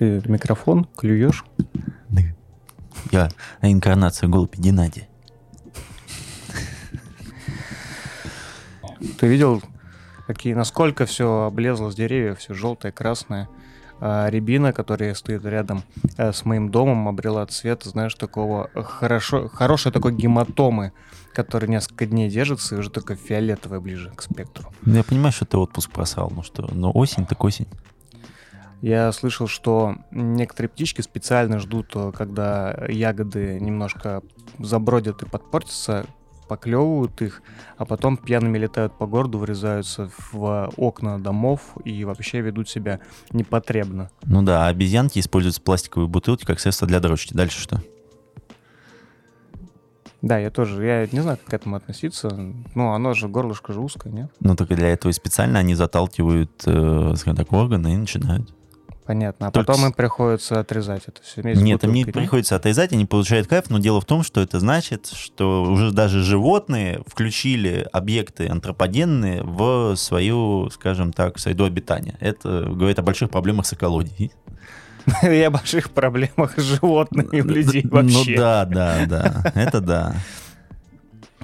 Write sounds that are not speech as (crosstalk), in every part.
Ты микрофон клюешь? Да. Я инкарнация голубь Геннадия. Ты видел, какие, насколько все облезло с деревьев, все желтое, красное. А рябина, которая стоит рядом э, с моим домом, обрела цвет, знаешь, такого хорошо, хорошей такой гематомы, который несколько дней держится и уже только фиолетовая ближе к спектру. Ну, я понимаю, что ты отпуск просал, ну что, но осень так осень. Я слышал, что некоторые птички специально ждут, э, когда ягоды немножко забродят и подпортятся, поклевывают их, а потом пьяными летают по городу, врезаются в окна домов и вообще ведут себя непотребно. Ну да, а обезьянки используют пластиковые бутылки как средство для дрочки. Дальше что? Да, я тоже, я не знаю, как к этому относиться. Ну, оно же, горлышко же узкое, нет? Ну, только для этого и специально они заталкивают, э, скажем так, органы и начинают. Понятно. А Только потом им приходится отрезать это все вместе. Нет, им не приходится отрезать, они получают кайф, но дело в том, что это значит, что уже даже животные включили объекты антропогенные в свою, скажем так, среду обитания. Это говорит о больших проблемах с экологией. (laughs) И о больших проблемах с животными у людей ну вообще. Ну да, да, да, это да.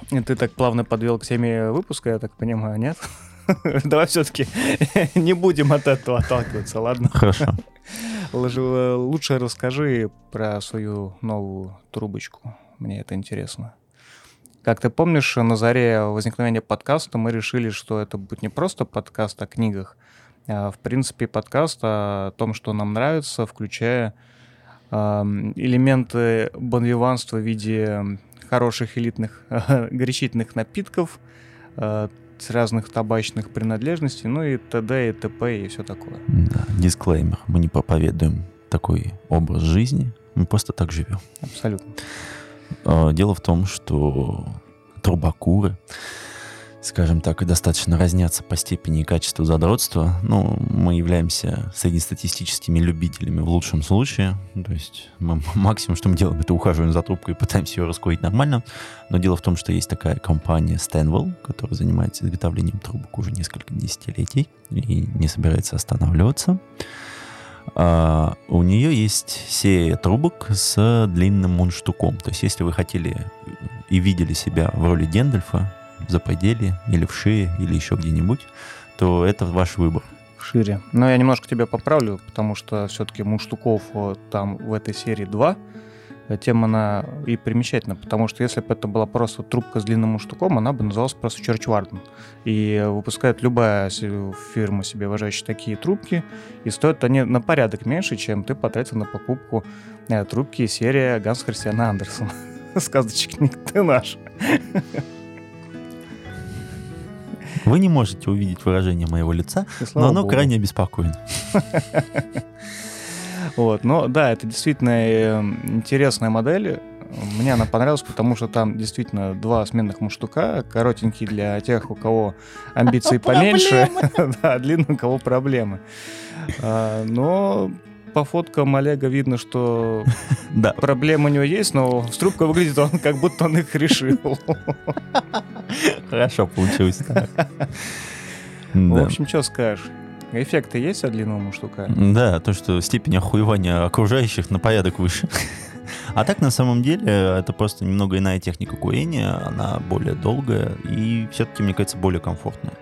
(laughs) Ты так плавно подвел к теме выпуска, я так понимаю, нет? (laughs) Давай все-таки (laughs) не будем от этого отталкиваться, ладно? Хорошо. (laughs) Лучше расскажи про свою новую трубочку. Мне это интересно. Как ты помнишь, на заре возникновения подкаста мы решили, что это будет не просто подкаст о книгах, а в принципе подкаст о том, что нам нравится, включая элементы бонвиванства в виде хороших элитных горячительных напитков, а, с разных табачных принадлежностей, ну и т.д. и т.п. и все такое. Да, дисклеймер. Мы не проповедуем такой образ жизни, мы просто так живем. Абсолютно. А, дело в том, что трубокуры скажем так, достаточно разнятся по степени и качеству задротства. Ну, мы являемся среднестатистическими любителями в лучшем случае. То есть мы, (laughs) максимум, что мы делаем, это ухаживаем за трубкой и пытаемся ее раскурить нормально. Но дело в том, что есть такая компания Stanwell, которая занимается изготовлением трубок уже несколько десятилетий и не собирается останавливаться. Uh, у нее есть серия трубок с длинным мундштуком. То есть, если вы хотели и видели себя в роли Гендальфа, в заподеле или в шее или еще где-нибудь, то это ваш выбор. Шире. Но я немножко тебя поправлю, потому что все-таки муштуков там в этой серии два. Тем она и примечательна, потому что если бы это была просто трубка с длинным муштуком, она бы называлась просто Warden. И выпускает любая фирма себе уважающая такие трубки, и стоят они на порядок меньше, чем ты потратил на покупку э, трубки серии Ганс Христиана Андерсона. (laughs) Сказочник ты наш. (laughs) Вы не можете увидеть выражение моего лица, но оно Богу. крайне обеспокоено. (laughs) Вот, но да, это действительно э, интересная модель. Мне она понравилась, потому что там действительно два сменных муштука, коротенькие для тех, у кого амбиции (laughs) поменьше, (laughs) да, длинные, у кого проблемы. А, но по фоткам Олега видно, что да. проблемы у него есть, но с трубкой выглядит он, как будто он их решил. (laughs) Хорошо получилось. (laughs) В общем, что скажешь? Эффекты есть от длинного штука? Да, то, что степень охуевания окружающих на порядок выше. (laughs) А так, на самом деле, это просто немного иная техника курения, она более долгая и все-таки, мне кажется, более комфортная.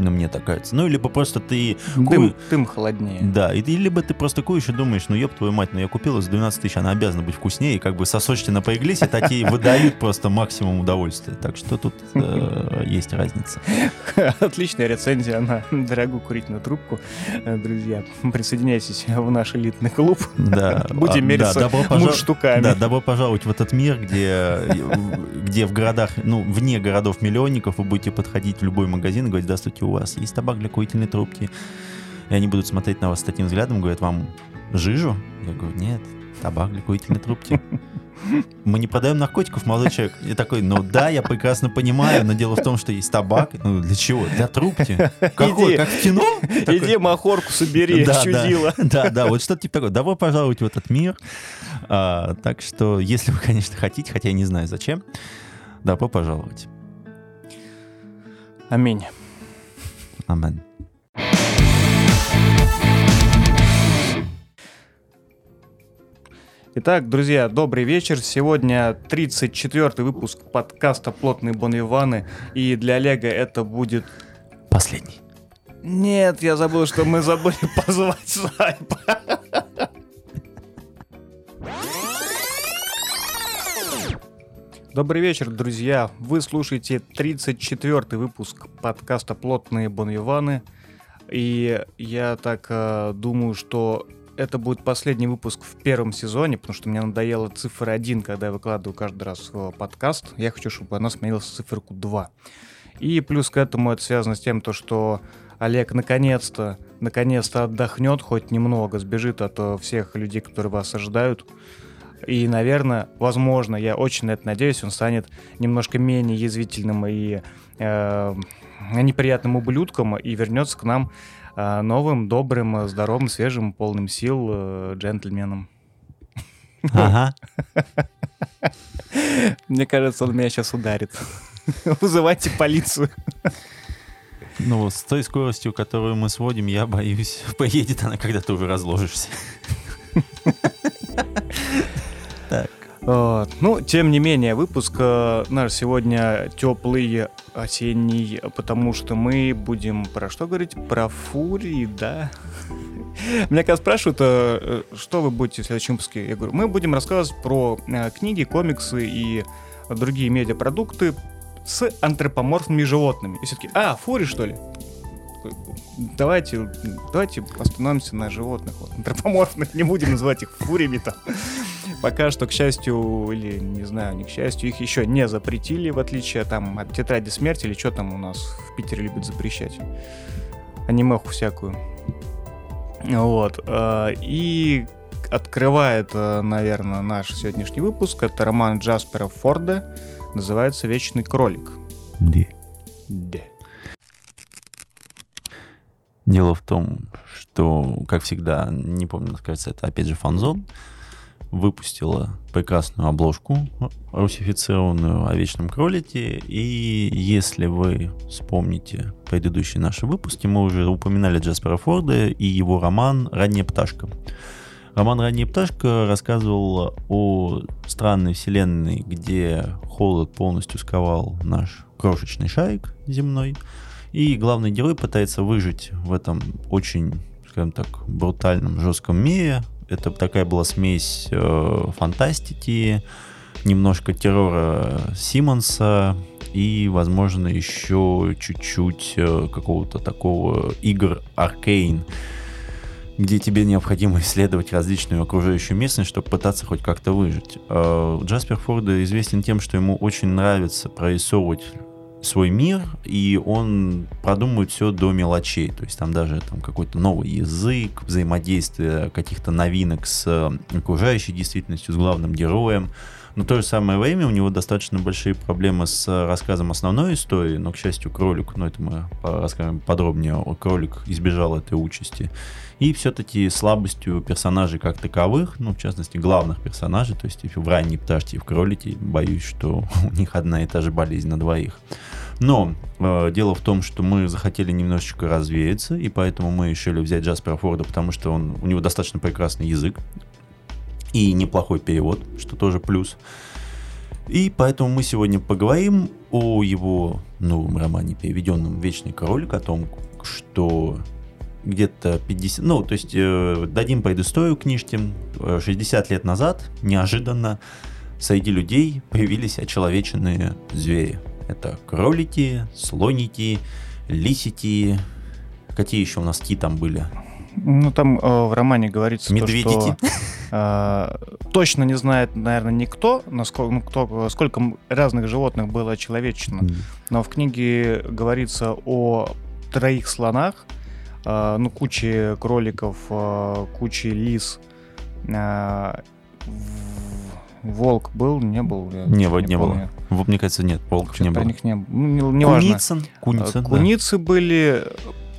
Ну, мне так кажется. Ну, либо просто ты... Дым, дым холоднее. Да, и, либо ты просто куришь и думаешь, ну, ёб твою мать, ну, я купила за 12 тысяч, она обязана быть вкуснее, и как бы сосочки напряглись, и такие выдают просто максимум удовольствия. Так что тут э, есть разница. (laughs) Отличная рецензия на дорогую курительную трубку. Э, друзья, присоединяйтесь в наш элитный клуб. Да. (laughs) Будем мериться да, штуками. Да, добро пожаловать в этот мир, где, где в городах, ну, вне городов-миллионников вы будете подходить в любой магазин и говорить, здравствуйте, у вас есть табак для курительной трубки. И они будут смотреть на вас с таким взглядом, говорят, вам жижу? Я говорю, нет, табак для курительной трубки. Мы не продаем наркотиков, молодой человек. Я такой, ну да, я прекрасно понимаю, но дело в том, что есть табак. Ну для чего? Для трубки. Какой? Иди, как в кино? Иди махорку собери, да, чудила. Да, да, да, вот что-то типа такое. Добро пожаловать в этот мир. А, так что, если вы, конечно, хотите, хотя я не знаю зачем, добро пожаловать. Аминь. Амен. Итак, друзья, добрый вечер. Сегодня 34-й выпуск подкаста «Плотные бонвиваны». И для Олега это будет... Последний. Нет, я забыл, что мы забыли (laughs) позвать Сайпа. Добрый вечер, друзья. Вы слушаете 34-й выпуск подкаста «Плотные бонвиваны». И я так э, думаю, что это будет последний выпуск в первом сезоне, потому что мне надоела цифра 1, когда я выкладываю каждый раз подкаст. Я хочу, чтобы она сменилась в циферку 2. И плюс к этому это связано с тем, то, что Олег наконец-то, наконец-то отдохнет хоть немного, сбежит от э, всех людей, которые вас ожидают. И, наверное, возможно, я очень на это надеюсь, он станет немножко менее язвительным и э, неприятным ублюдком и вернется к нам а, новым, добрым, здоровым, свежим, полным сил э, джентльменом. Ага. (laughs) Мне кажется, он меня сейчас ударит. (laughs) Вызывайте полицию. Ну, с той скоростью, которую мы сводим, я боюсь, (laughs) поедет она, когда ты уже разложишься. Так. Ну, тем не менее, выпуск э, наш сегодня теплый, осенний, потому что мы будем про что говорить? Про фурии, да? Меня когда спрашивают, э, э, что вы будете в следующем выпуске, я говорю, мы будем рассказывать про книги, комиксы и другие медиапродукты с антропоморфными животными. И все-таки, а, фури, что ли? давайте, давайте остановимся на животных, вот, антропоморфных, не будем называть их фуриями-то. Пока что, к счастью, или не знаю, не к счастью, их еще не запретили, в отличие там от тетради смерти или что там у нас в Питере любят запрещать. Анимеху всякую. Вот. Э, и открывает, э, наверное, наш сегодняшний выпуск. Это роман Джаспера Форда. Называется «Вечный кролик». Да. Да. Дело в том, что, как всегда, не помню, кажется, это опять же фанзон, выпустила прекрасную обложку русифицированную о Вечном Кролите. И если вы вспомните предыдущие наши выпуски, мы уже упоминали Джаспера Форда и его роман «Ранняя пташка». Роман «Ранняя пташка» рассказывал о странной вселенной, где холод полностью сковал наш крошечный шарик земной – и главный герой пытается выжить в этом очень, скажем так, брутальном, жестком мире. Это такая была смесь э, фантастики, немножко террора Симмонса и, возможно, еще чуть-чуть э, какого-то такого игр Аркейн, где тебе необходимо исследовать различную окружающую местность, чтобы пытаться хоть как-то выжить. Э, Джаспер Форда известен тем, что ему очень нравится прорисовывать свой мир, и он продумывает все до мелочей. То есть там даже там какой-то новый язык, взаимодействие каких-то новинок с окружающей действительностью, с главным героем. Но в то же самое время у него достаточно большие проблемы с рассказом основной истории, но, к счастью, кролик, ну это мы расскажем подробнее, кролик избежал этой участи. И все-таки слабостью персонажей как таковых, ну, в частности, главных персонажей, то есть в ранней пташке и в кролике, боюсь, что (laughs) у них одна и та же болезнь на двоих. Но э, дело в том, что мы захотели немножечко развеяться, и поэтому мы решили взять Джаспера Форда, потому что он, у него достаточно прекрасный язык и неплохой перевод, что тоже плюс. И поэтому мы сегодня поговорим о его новом романе, переведенном «Вечный кролик», о том, что где-то 50, ну, то есть э, дадим предысторию книжке. 60 лет назад неожиданно среди людей появились очеловеченные звери. Это кролики, слоники, лисики. Какие еще у нас ки там были? Ну, там э, в романе говорится, Медведики. То, что э, точно не знает, наверное, никто, насколько, ну, кто, сколько разных животных было человечено. Mm. Но в книге говорится о троих слонах, э, ну, куче кроликов, э, куче лис. Э, волк был, не был? Я не, не, не было. Мне кажется, нет, волков не было. них не, ну, не, не Куницын. Куницын, Куницы да. были,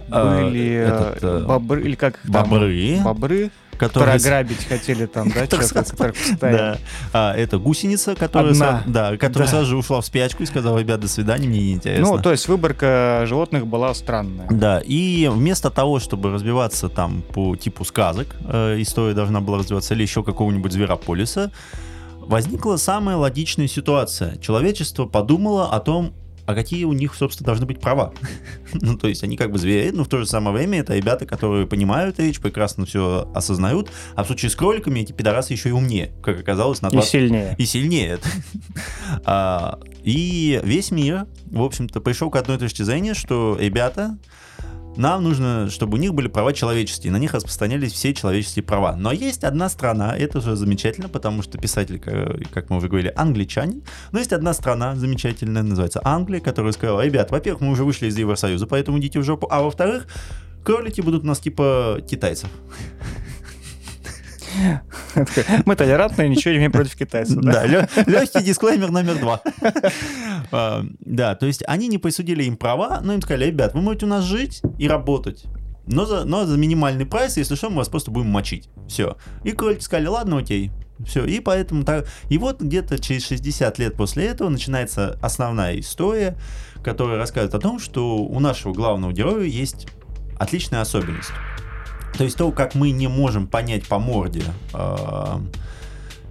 а, были а, этот, бобры, или как Бобры. Там, бобры. которые... Програбить хотели там, да, (laughs) человека, Да. А, это гусеница, которая, Одна. да, которая сразу же ушла в спячку и сказала, ребят, до свидания, мне не интересно. Ну, то есть выборка животных была странная. Да, и вместо того, чтобы разбиваться там по типу сказок, э, история должна была развиваться, или еще какого-нибудь зверополиса, возникла самая логичная ситуация. Человечество подумало о том, а какие у них, собственно, должны быть права. (laughs) ну, то есть они как бы звери, но в то же самое время это ребята, которые понимают речь, прекрасно все осознают, а в случае с кроликами эти пидорасы еще и умнее, как оказалось. На 20... И сильнее. И сильнее. (laughs) а, и весь мир, в общем-то, пришел к одной точке зрения, что ребята нам нужно, чтобы у них были права человеческие, на них распространялись все человеческие права. Но есть одна страна, это уже замечательно, потому что писатель, как мы уже говорили, англичанин. Но есть одна страна замечательная, называется Англия, которая сказала, ребят, во-первых, мы уже вышли из Евросоюза, поэтому идите в жопу, а во-вторых, кролики будут у нас типа китайцев. Мы толерантные, ничего не имеем против китайцев. Да, легкий дисклеймер номер два. А, да, то есть они не присудили им права, но им сказали, ребят, вы можете у нас жить и работать. Но за, но за минимальный прайс, если что, мы вас просто будем мочить. Все. И кролики сказали, ладно, окей. Все, и поэтому так. И вот где-то через 60 лет после этого начинается основная история, которая рассказывает о том, что у нашего главного героя есть отличная особенность. То есть то, как мы не можем понять по морде, э,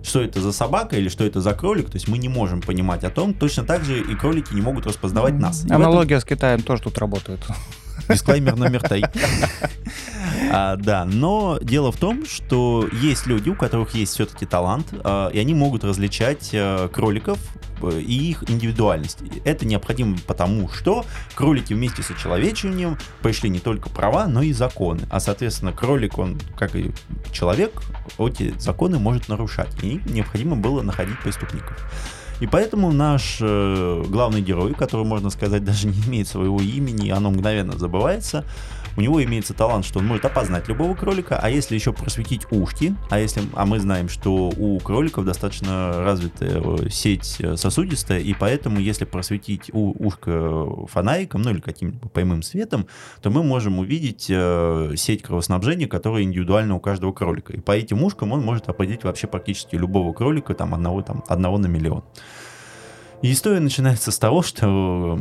что это за собака или что это за кролик, то есть мы не можем понимать о том, точно так же и кролики не могут распознавать нас. И Аналогия этом... с Китаем тоже тут работает. Дисклеймер номер три. А, да, но дело в том, что есть люди, у которых есть все-таки талант, а, и они могут различать а, кроликов э, и их индивидуальность. Это необходимо потому, что кролики вместе со человечением пришли не только права, но и законы. А, соответственно, кролик, он, как и человек, эти законы может нарушать. И необходимо было находить преступников. И поэтому наш э, главный герой, который, можно сказать, даже не имеет своего имени, оно мгновенно забывается, у него имеется талант, что он может опознать любого кролика, а если еще просветить ушки, а если, а мы знаем, что у кроликов достаточно развитая э, сеть э, сосудистая, и поэтому если просветить у, ушко фонариком, ну или каким-нибудь прямым светом, то мы можем увидеть э, сеть кровоснабжения, которая индивидуальна у каждого кролика. И по этим ушкам он может определить вообще практически любого кролика, там одного, там, одного на миллион. И история начинается с того, что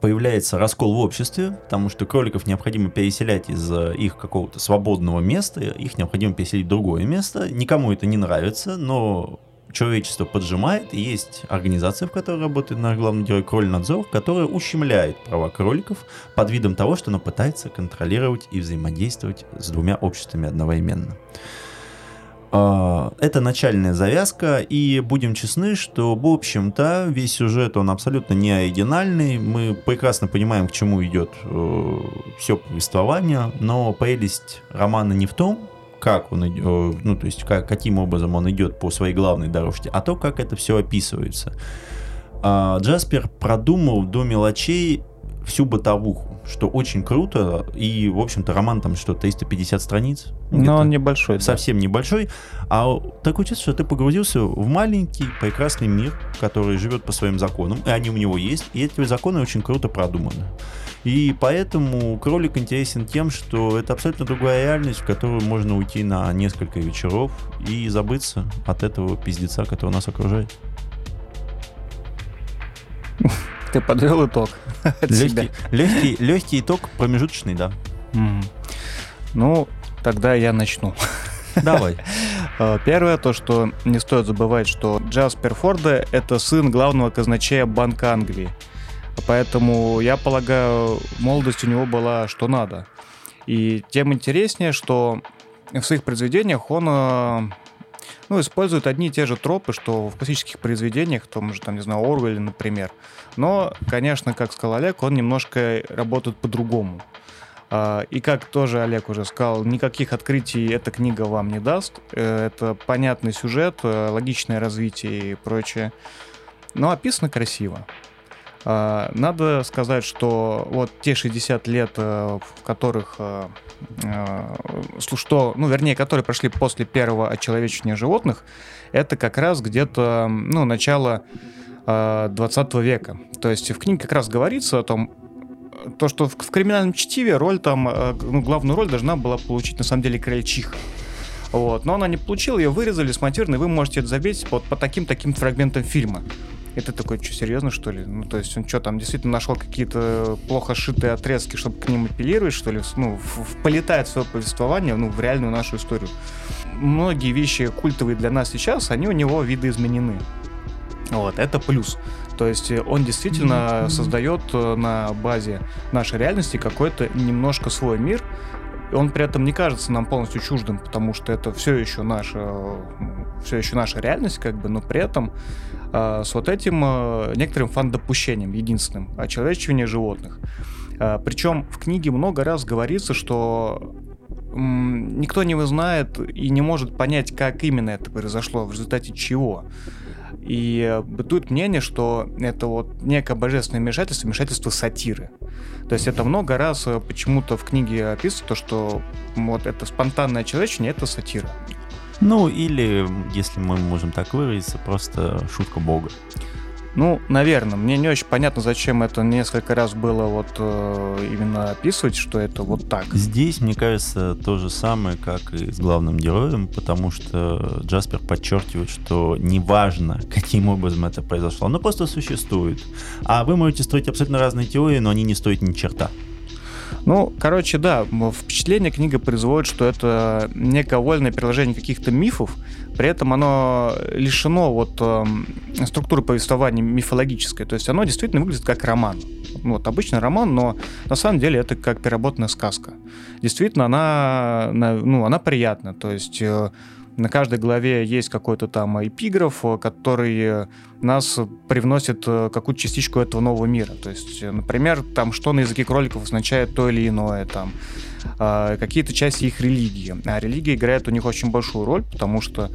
появляется раскол в обществе, потому что кроликов необходимо переселять из э, их какого-то свободного места, их необходимо переселить в другое место. Никому это не нравится, но человечество поджимает, и есть организация, в которой работает наш главный герой Кроль-надзор, которая ущемляет права кроликов под видом того, что она пытается контролировать и взаимодействовать с двумя обществами одновременно. А, это начальная завязка, и будем честны, что, в общем-то, весь сюжет, он абсолютно не оригинальный. Мы прекрасно понимаем, к чему идет э, все повествование, но прелесть романа не в том, как он идет, э, ну, то есть как, каким образом он идет по своей главной дорожке, а то, как это все описывается. А, Джаспер продумал до мелочей всю бытовуху, что очень круто. И, в общем-то, роман там что, 350 страниц? Но он небольшой. Совсем да. небольшой. А такое чувство, что ты погрузился в маленький, прекрасный мир, который живет по своим законам, и они у него есть, и эти законы очень круто продуманы. И поэтому кролик интересен тем, что это абсолютно другая реальность, в которую можно уйти на несколько вечеров и забыться от этого пиздеца, который нас окружает. (laughs) Ты подвел итог. Легкий, легкий, легкий итог, промежуточный, да. Mm. Ну, тогда я начну. Давай. (laughs) Э, первое, то, что не стоит забывать, что Джаспер Форда — это сын главного казначея Банка Англии. Поэтому, я полагаю, молодость у него была что надо. И тем интереснее, что в своих произведениях он э, ну, используют одни и те же тропы, что в классических произведениях, в том же, там, не знаю, Орвеле, например. Но, конечно, как сказал Олег, он немножко работает по-другому. А, и как тоже Олег уже сказал, никаких открытий эта книга вам не даст. Э, это понятный сюжет, э, логичное развитие и прочее. Но описано красиво. А, надо сказать, что вот те 60 лет, э, в которых Э, что, ну, вернее, которые прошли после первого очеловечения животных, это как раз где-то, ну, начало 20 э, века. То есть в книге как раз говорится о том, то, что в, в криминальном чтиве роль там, э, ну, главную роль должна была получить на самом деле крольчиха. Вот. Но она не получила, ее вырезали, смонтированы, вы можете это заметить по, по таким-таким фрагментам фильма. Это такой, что, серьезно, что ли? Ну, то есть он что, там действительно нашел какие-то плохо сшитые отрезки, чтобы к ним апеллировать, что ли? Ну, в, в, полетает свое повествование, ну, в реальную нашу историю. Многие вещи культовые для нас сейчас, они у него видоизменены. Вот, это плюс. То есть э, он действительно создает э, на базе нашей реальности какой-то немножко свой мир, он при этом не кажется нам полностью чуждым, потому что это все еще наша, все еще наша реальность, как бы, но при этом э, с вот этим э, некоторым фан-допущением единственным, очеловечивание животных. Э, причем в книге много раз говорится, что никто не знает и не может понять, как именно это произошло, в результате чего. И бытует мнение, что это вот некое божественное вмешательство, вмешательство сатиры. То есть это много раз почему-то в книге описывается то, что вот это спонтанное человечение, это сатира. Ну, или, если мы можем так выразиться, просто шутка бога. Ну, наверное, мне не очень понятно, зачем это несколько раз было вот э, именно описывать, что это вот так. Здесь, мне кажется, то же самое, как и с главным героем, потому что Джаспер подчеркивает, что неважно, (laughs) каким образом это произошло, оно просто существует. А вы можете строить абсолютно разные теории, но они не стоят ни черта. Ну, короче, да, впечатление книга производит, что это некое вольное приложение каких-то мифов, при этом оно лишено вот э, структуры повествования мифологической, то есть оно действительно выглядит как роман. Вот обычный роман, но на самом деле это как переработанная сказка. Действительно, она, ну, она приятна, то есть э, на каждой главе есть какой-то там эпиграф, который нас привносит э, какую-то частичку этого нового мира. То есть, например, там что на языке кроликов означает то или иное, там э, какие-то части их религии. А религия играет у них очень большую роль, потому что,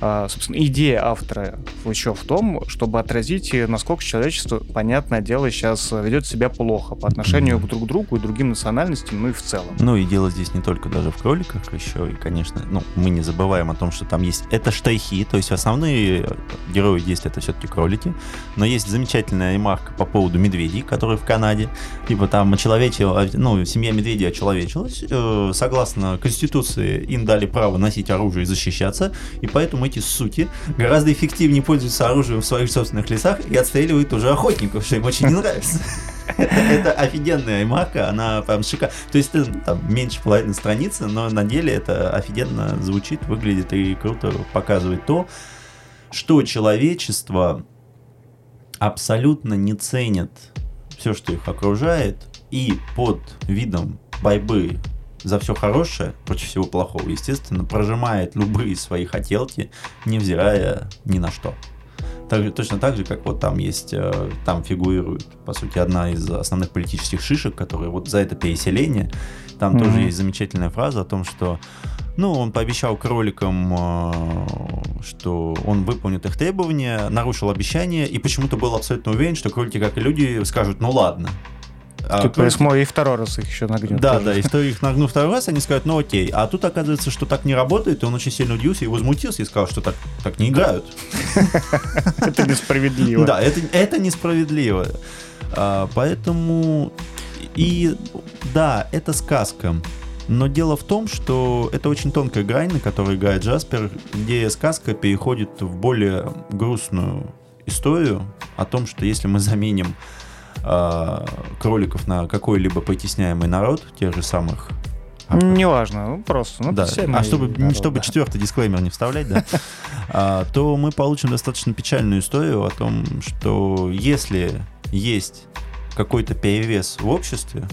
э, собственно, идея автора еще в том, чтобы отразить, насколько человечество, понятное дело, сейчас ведет себя плохо по отношению mm-hmm. друг к другу и другим национальностям, ну и в целом. Ну и дело здесь не только даже в кроликах, еще и, конечно, ну, мы не забываем о том, что там есть это штрихи, то есть основные герои здесь это все-таки кролики, но есть замечательная ремарка по поводу медведей, которые в Канаде, типа там человече, ну, семья медведей очеловечилась, э, согласно Конституции им дали право носить оружие и защищаться, и поэтому эти суки гораздо эффективнее пользуются оружием в своих собственных лесах и отстреливают уже охотников, что им очень не нравится. (laughs) Это офигенная марка, она прям шикарная. То есть там меньше половины страницы, но на деле это офигенно звучит, выглядит и круто показывает то, что человечество абсолютно не ценит все, что их окружает, и под видом борьбы за все хорошее против всего плохого, естественно, прожимает любые свои хотелки, невзирая ни на что. Так, точно так же, как вот там есть, э, там фигурирует, по сути, одна из основных политических шишек, которые вот за это переселение, там mm-hmm. тоже есть замечательная фраза о том, что ну, он пообещал кроликам, э, что он выполнит их требования, нарушил обещание и почему-то был абсолютно уверен, что кролики, как и люди, скажут, ну ладно. А типа, кролики... и второй раз их еще нагнет. Да, тоже. да, и что их нагну второй раз, они скажут, ну окей. А тут оказывается, что так не работает, и он очень сильно удивился и возмутился и сказал, что так, так не играют. (laughs) Это несправедливо. Да, это, это несправедливо. А, поэтому и да, это сказка. Но дело в том, что это очень тонкая грань, на которой играет Джаспер, где сказка переходит в более грустную историю о том, что если мы заменим э, кроликов на какой-либо притесняемый народ, тех же самых Неважно, ну просто. Ну, да. А чтобы, народ, чтобы да. четвертый дисклеймер не вставлять, да, (laughs) а, то мы получим достаточно печальную историю о том, что если есть какой-то перевес в обществе,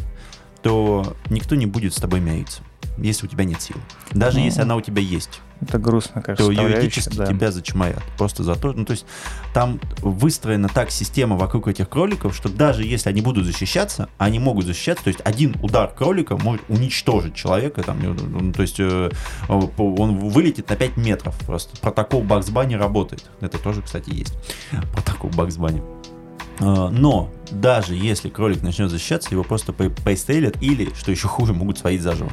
то никто не будет с тобой мириться, если у тебя нет сил. Даже ну, если она у тебя есть. Это грустно, конечно. То юридически да. тебя зачморят. Просто за то, ну то есть там выстроена так система вокруг этих кроликов, что даже если они будут защищаться, они могут защищаться. То есть один удар кролика может уничтожить человека. Там, ну, то есть э, он вылетит на 5 метров. Просто протокол Бакс Банни работает. Это тоже, кстати, есть. Протокол Бакс Банни. А, но даже если кролик начнет защищаться, его просто пристрелят или, что еще хуже, могут свалить заживо.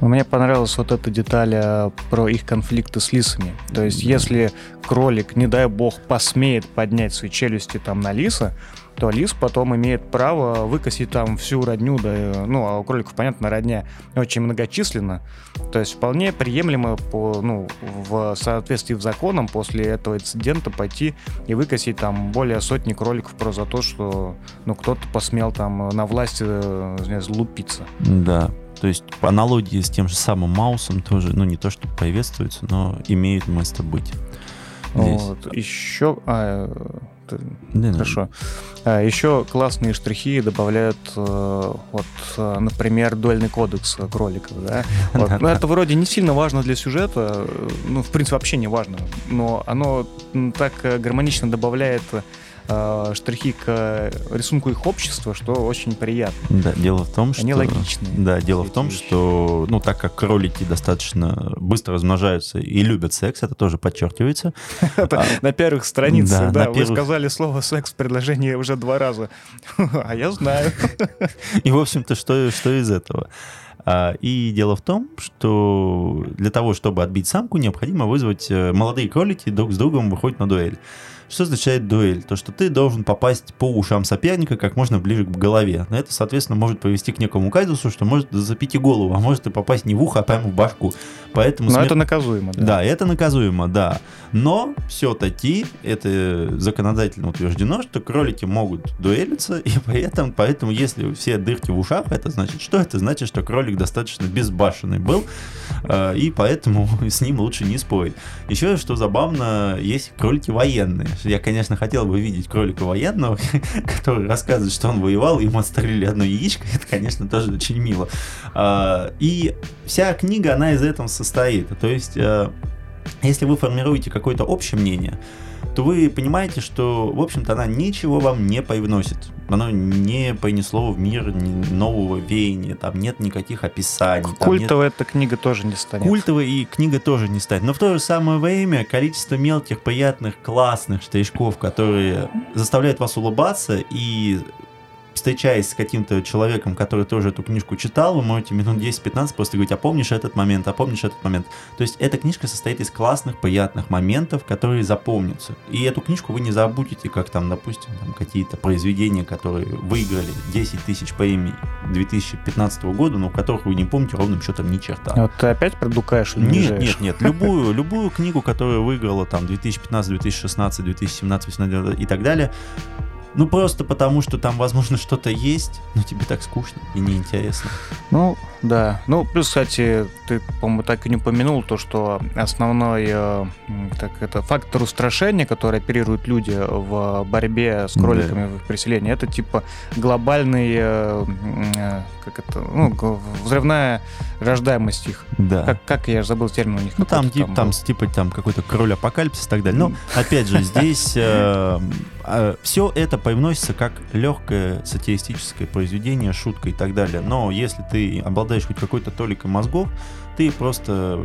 Мне понравилась вот эта деталь а, про их конфликты с лисами. То есть, если кролик, не дай бог, посмеет поднять свои челюсти там на лиса, то лис потом имеет право выкосить там всю родню, да, э, ну, а у кроликов, понятно, родня очень многочисленна, то есть вполне приемлемо по, ну, в соответствии с законом после этого инцидента пойти и выкосить там более сотни кроликов просто за то, что, ну, кто-то посмел там на власти э, лупиться. Да, то есть по аналогии с тем же самым Маусом тоже, ну не то, что приветствуется, но имеет место быть. Вот. Еще... А, да, Хорошо. Да. А, еще классные штрихи добавляют, э, вот, э, например, дуэльный кодекс кроликов. Да? (laughs) Вот. Ну, это вроде не сильно важно для сюжета, ну, в принципе, вообще не важно, но оно так гармонично добавляет э, штрихи к рисунку их общества, что очень приятно. Да, дело в том, что... Они логичные. Да, дело в том, вещи. что, ну, так как кролики достаточно быстро размножаются и любят секс, это тоже подчеркивается. (laughs) А, на первых страницах, да, вы сказали слово «секс» в предложении уже два раза. (laughs) А я знаю. (laughs) И, в общем-то, что из этого? А, и дело в том, что для того, чтобы отбить самку, необходимо вызвать э, молодые кролики друг с другом выходят на дуэль. Что означает дуэль? То, что ты должен попасть по ушам соперника как можно ближе к голове. Это, соответственно, может привести к некому казусу, что может запить и голову, а может и попасть не в ухо, а прямо в башку. Поэтому Но смер... это наказуемо, да? Да, это наказуемо, да. Но все-таки это законодательно утверждено, что кролики могут дуэлиться, и поэтому, поэтому если все дырки в ушах, это значит что? Это значит, что кролик достаточно безбашенный был, э, и поэтому (laughs) с ним лучше не спорить. Еще что забавно, есть кролики военные. Я, конечно, хотел бы видеть кролика военного, (laughs) который рассказывает, что он воевал, ему отстрелили одно яичко. Это, конечно, тоже очень мило. А, и вся книга, она из этого состоит. То есть, э, если вы формируете какое-то общее мнение, то вы понимаете, что, в общем-то, она ничего вам не привносит. Оно не понесло в мир нового веяния, там нет никаких описаний. Культовая нет... эта книга тоже не станет. Культовая и книга тоже не станет. Но в то же самое время количество мелких, приятных, классных штришков, которые заставляют вас улыбаться и встречаясь с каким-то человеком, который тоже эту книжку читал, вы можете минут 10-15 просто говорить, а помнишь этот момент, а помнишь этот момент. То есть эта книжка состоит из классных, приятных моментов, которые запомнятся. И эту книжку вы не забудете, как там, допустим, там какие-то произведения, которые выиграли 10 тысяч премий 2015 года, но которых вы не помните ровным счетом ни черта. Вот ты опять продукаешь? Нет, нет, нет. Любую, (laughs) любую книгу, которая выиграла там 2015, 2016, 2017, 2018 и так далее, ну, просто потому, что там, возможно, что-то есть, но тебе так скучно и неинтересно. Ну, да. Ну, плюс, кстати, ты, по-моему, так и не упомянул то, что основной э, так, это фактор устрашения, который оперируют люди в борьбе с кроликами да. в их преселении, это типа глобальный, э, э, как это, ну, взрывная рождаемость их. Да. Как, как я же забыл термин у них. Ну, там, там, там типа там какой-то кроль апокалипсис и так далее. Но, опять же, (laughs) здесь э, все это привносится как легкое сатиристическое произведение, шутка и так далее. Но если ты обладаешь хоть какой-то толикой мозгов, ты просто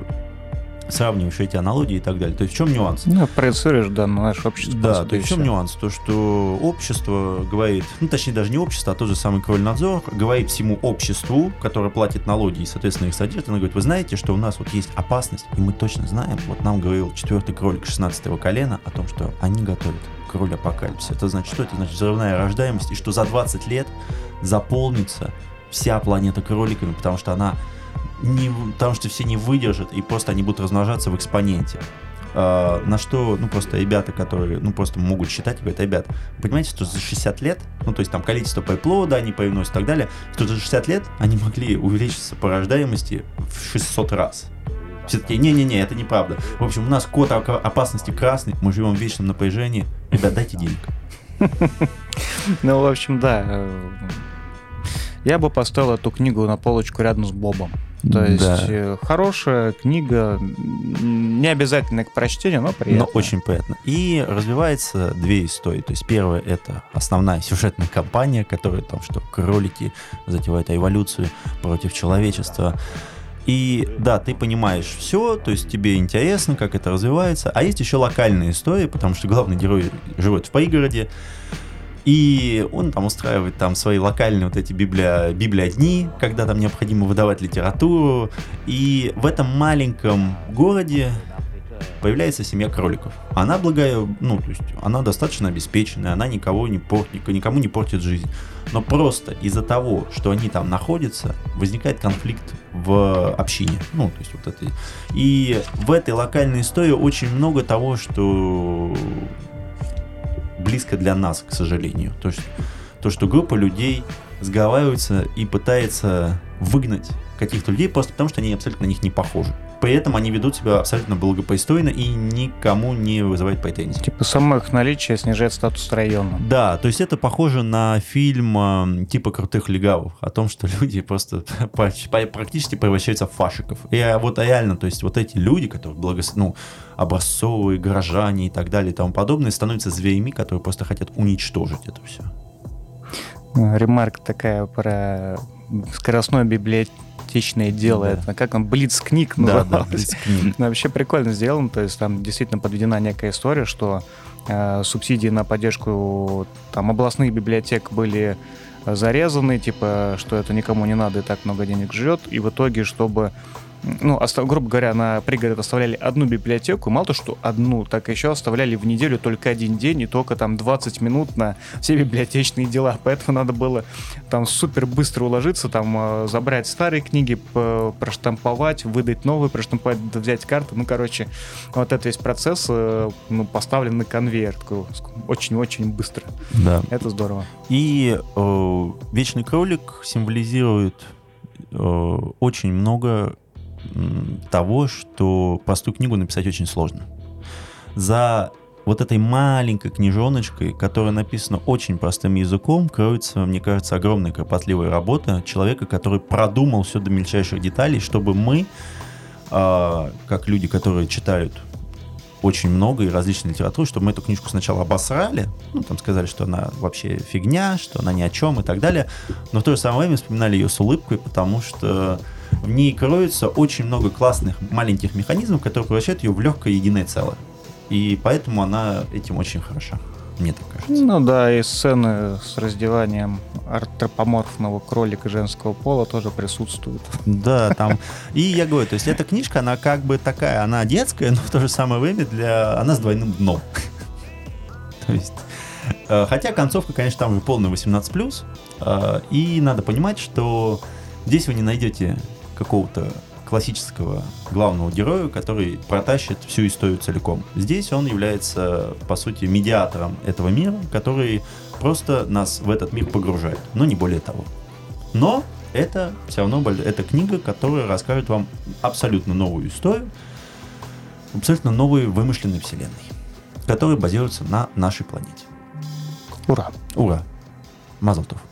сравниваешь эти аналогии и так далее. То есть в чем нюанс? Ну, проецируешь, да, на наше общество. Да, то есть в чем нюанс? То, что общество говорит, ну, точнее, даже не общество, а тот же самый Крольнадзор говорит всему обществу, которое платит налоги и, соответственно, их содержит, она говорит, вы знаете, что у нас вот есть опасность, и мы точно знаем, вот нам говорил четвертый кролик 16 колена о том, что они готовят кроль апокалипсис. Это значит что? Это значит взрывная рождаемость, и что за 20 лет заполнится вся планета кроликами, потому что она не, потому что все не выдержат, и просто они будут размножаться в экспоненте. Uh, на что, ну, просто ребята, которые, ну, просто могут считать, говорят, ребят, понимаете, что за 60 лет, ну, то есть там количество приплода они привносят и так далее, что за 60 лет они могли увеличиться по рождаемости в 600 раз. Все-таки, не-не-не, это неправда. В общем, у нас код опасности красный, мы живем в вечном напряжении. Ребят, дайте денег. Ну, в общем, да. Я бы поставил эту книгу на полочку рядом с Бобом. То есть да. Э, хорошая книга, не обязательно к прочтению, но приятно. Но очень приятно. И развивается две истории. То есть первая это основная сюжетная кампания, которая там, что кролики затевают эволюцию против человечества. И да, ты понимаешь все, то есть тебе интересно, как это развивается. А есть еще локальные истории, потому что главный герой живет в пригороде, И он там устраивает там свои локальные вот эти библия, библиодни, когда там необходимо выдавать литературу. И в этом маленьком городе появляется семья кроликов. Она благая, ну, то есть она достаточно обеспеченная, она никого не портит, никому не портит жизнь. Но просто из-за того, что они там находятся, возникает конфликт в общине. Ну, то есть вот это. И в этой локальной истории очень много того, что близко для нас, к сожалению. То есть то, что группа людей сговаривается и пытается выгнать каких-то людей просто потому, что они абсолютно на них не похожи. При этом они ведут себя абсолютно благопристойно и никому не вызывают претензий. Типа само их наличие снижает статус района. Да, то есть это похоже на фильм э, типа «Крутых легавых», о том, что (laughs) люди просто (laughs) практически превращаются в фашиков. И а, вот реально, то есть вот эти люди, которые благос... ну, образцовые, горожане и так далее и тому подобное, становятся зверями, которые просто хотят уничтожить это все. Ремарк такая про скоростной библиотеку библиотечное дело. Да. Как он, Блиц-книг называлось. Да, да, Блиц-книг. Ну, вообще прикольно сделано, то есть там действительно подведена некая история, что э, субсидии на поддержку там областных библиотек были зарезаны, типа, что это никому не надо и так много денег жрет, и в итоге, чтобы ну, остав, грубо говоря, на пригород оставляли одну библиотеку, мало то, что одну, так еще оставляли в неделю только один день и только там 20 минут на все библиотечные дела. Поэтому надо было там супер быстро уложиться, там э, забрать старые книги, проштамповать, выдать новые, проштамповать, взять карты. Ну, короче, вот этот весь процесс э, ну, поставлен на конвейер очень-очень быстро. Да. Это здорово. И э, Вечный кролик символизирует э, очень много того, что простую книгу написать очень сложно. За вот этой маленькой книжоночкой, которая написана очень простым языком, кроется, мне кажется, огромная кропотливая работа человека, который продумал все до мельчайших деталей, чтобы мы, э, как люди, которые читают очень много и различной литературы, чтобы мы эту книжку сначала обосрали, ну, там сказали, что она вообще фигня, что она ни о чем и так далее, но в то же самое время вспоминали ее с улыбкой, потому что в ней кроется очень много классных маленьких механизмов, которые превращают ее в легкое единое целое. И поэтому она этим очень хороша. Мне так кажется. Ну да, и сцены с раздеванием антропоморфного кролика женского пола тоже присутствуют. Да, (laughs) там. И я говорю, то есть эта книжка, она как бы такая, она детская, но в то же самое время для... она с двойным дном. (laughs) То есть э, Хотя концовка, конечно, там уже полная 18+. Э, и надо понимать, что здесь вы не найдете какого-то классического главного героя, который протащит всю историю целиком. Здесь он является, по сути, медиатором этого мира, который просто нас в этот мир погружает, но не более того. Но это все равно это книга, которая расскажет вам абсолютно новую историю, абсолютно новые вымышленные вселенной, которые базируются на нашей планете. Ура! Ура! Мазалтов.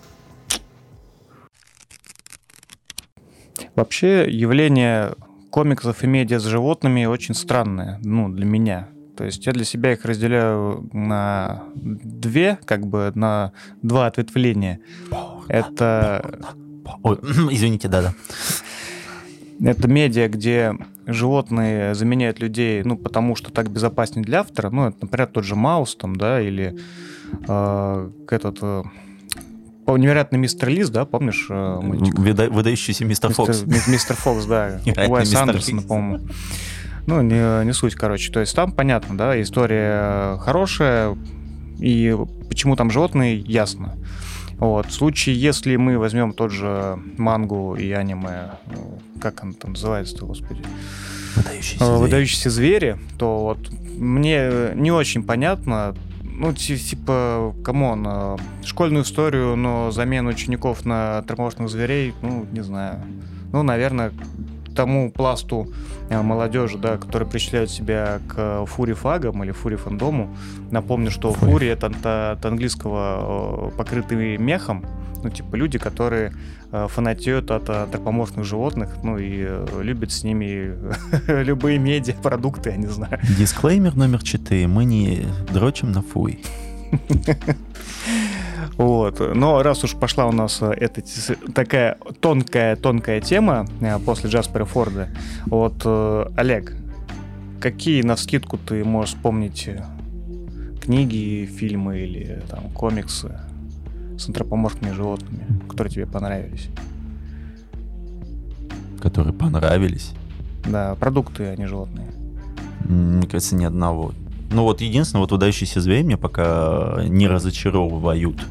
Вообще явление комиксов и медиа с животными очень странное, ну, для меня. То есть я для себя их разделяю на две, как бы на два ответвления. Это... Ой, (clears throat) извините, да-да. Это медиа, где животные заменяют людей, ну, потому что так безопаснее для автора. Ну, это, например, тот же Маус там, да, или э, этот... Э, Невероятный мистер Лис, да, помнишь э, мультик? Выда- выдающийся мистер Фокс. Мистер Фокс, да. (laughs) Уэс Андерсон, по-моему. Ну, не, не суть, короче. То есть там понятно, да, история хорошая, и почему там животные, ясно. Вот. В случае, если мы возьмем тот же мангу и аниме, ну, как он там называется-то, господи? Выдающиеся, звери. Выдающиеся звери, то вот мне не очень понятно ну, типа, come on, э, школьную историю, но замену учеников на антропоморфных зверей, ну, не знаю. Ну, наверное, тому пласту э, молодежи, да, которые причисляют себя к фури-фагам или фури-фандому. Напомню, что фури — это от английского э, покрытый мехом, ну, типа люди, которые э, фанатеют от антропоморфных животных, ну, и э, любят с ними (laughs) любые медиа, продукты, я не знаю. Дисклеймер номер четыре. Мы не дрочим на фуй. Вот. Но раз уж пошла у нас э, эта такая тонкая-тонкая тема после Джаспера Форда, вот, Олег, какие на скидку ты можешь вспомнить книги, фильмы или там комиксы с антропоморфными животными, которые тебе понравились? Которые понравились? Да, продукты, а не животные. Мне кажется, ни одного. Ну вот единственное, вот «Удающийся зверь» мне пока не разочаровывают.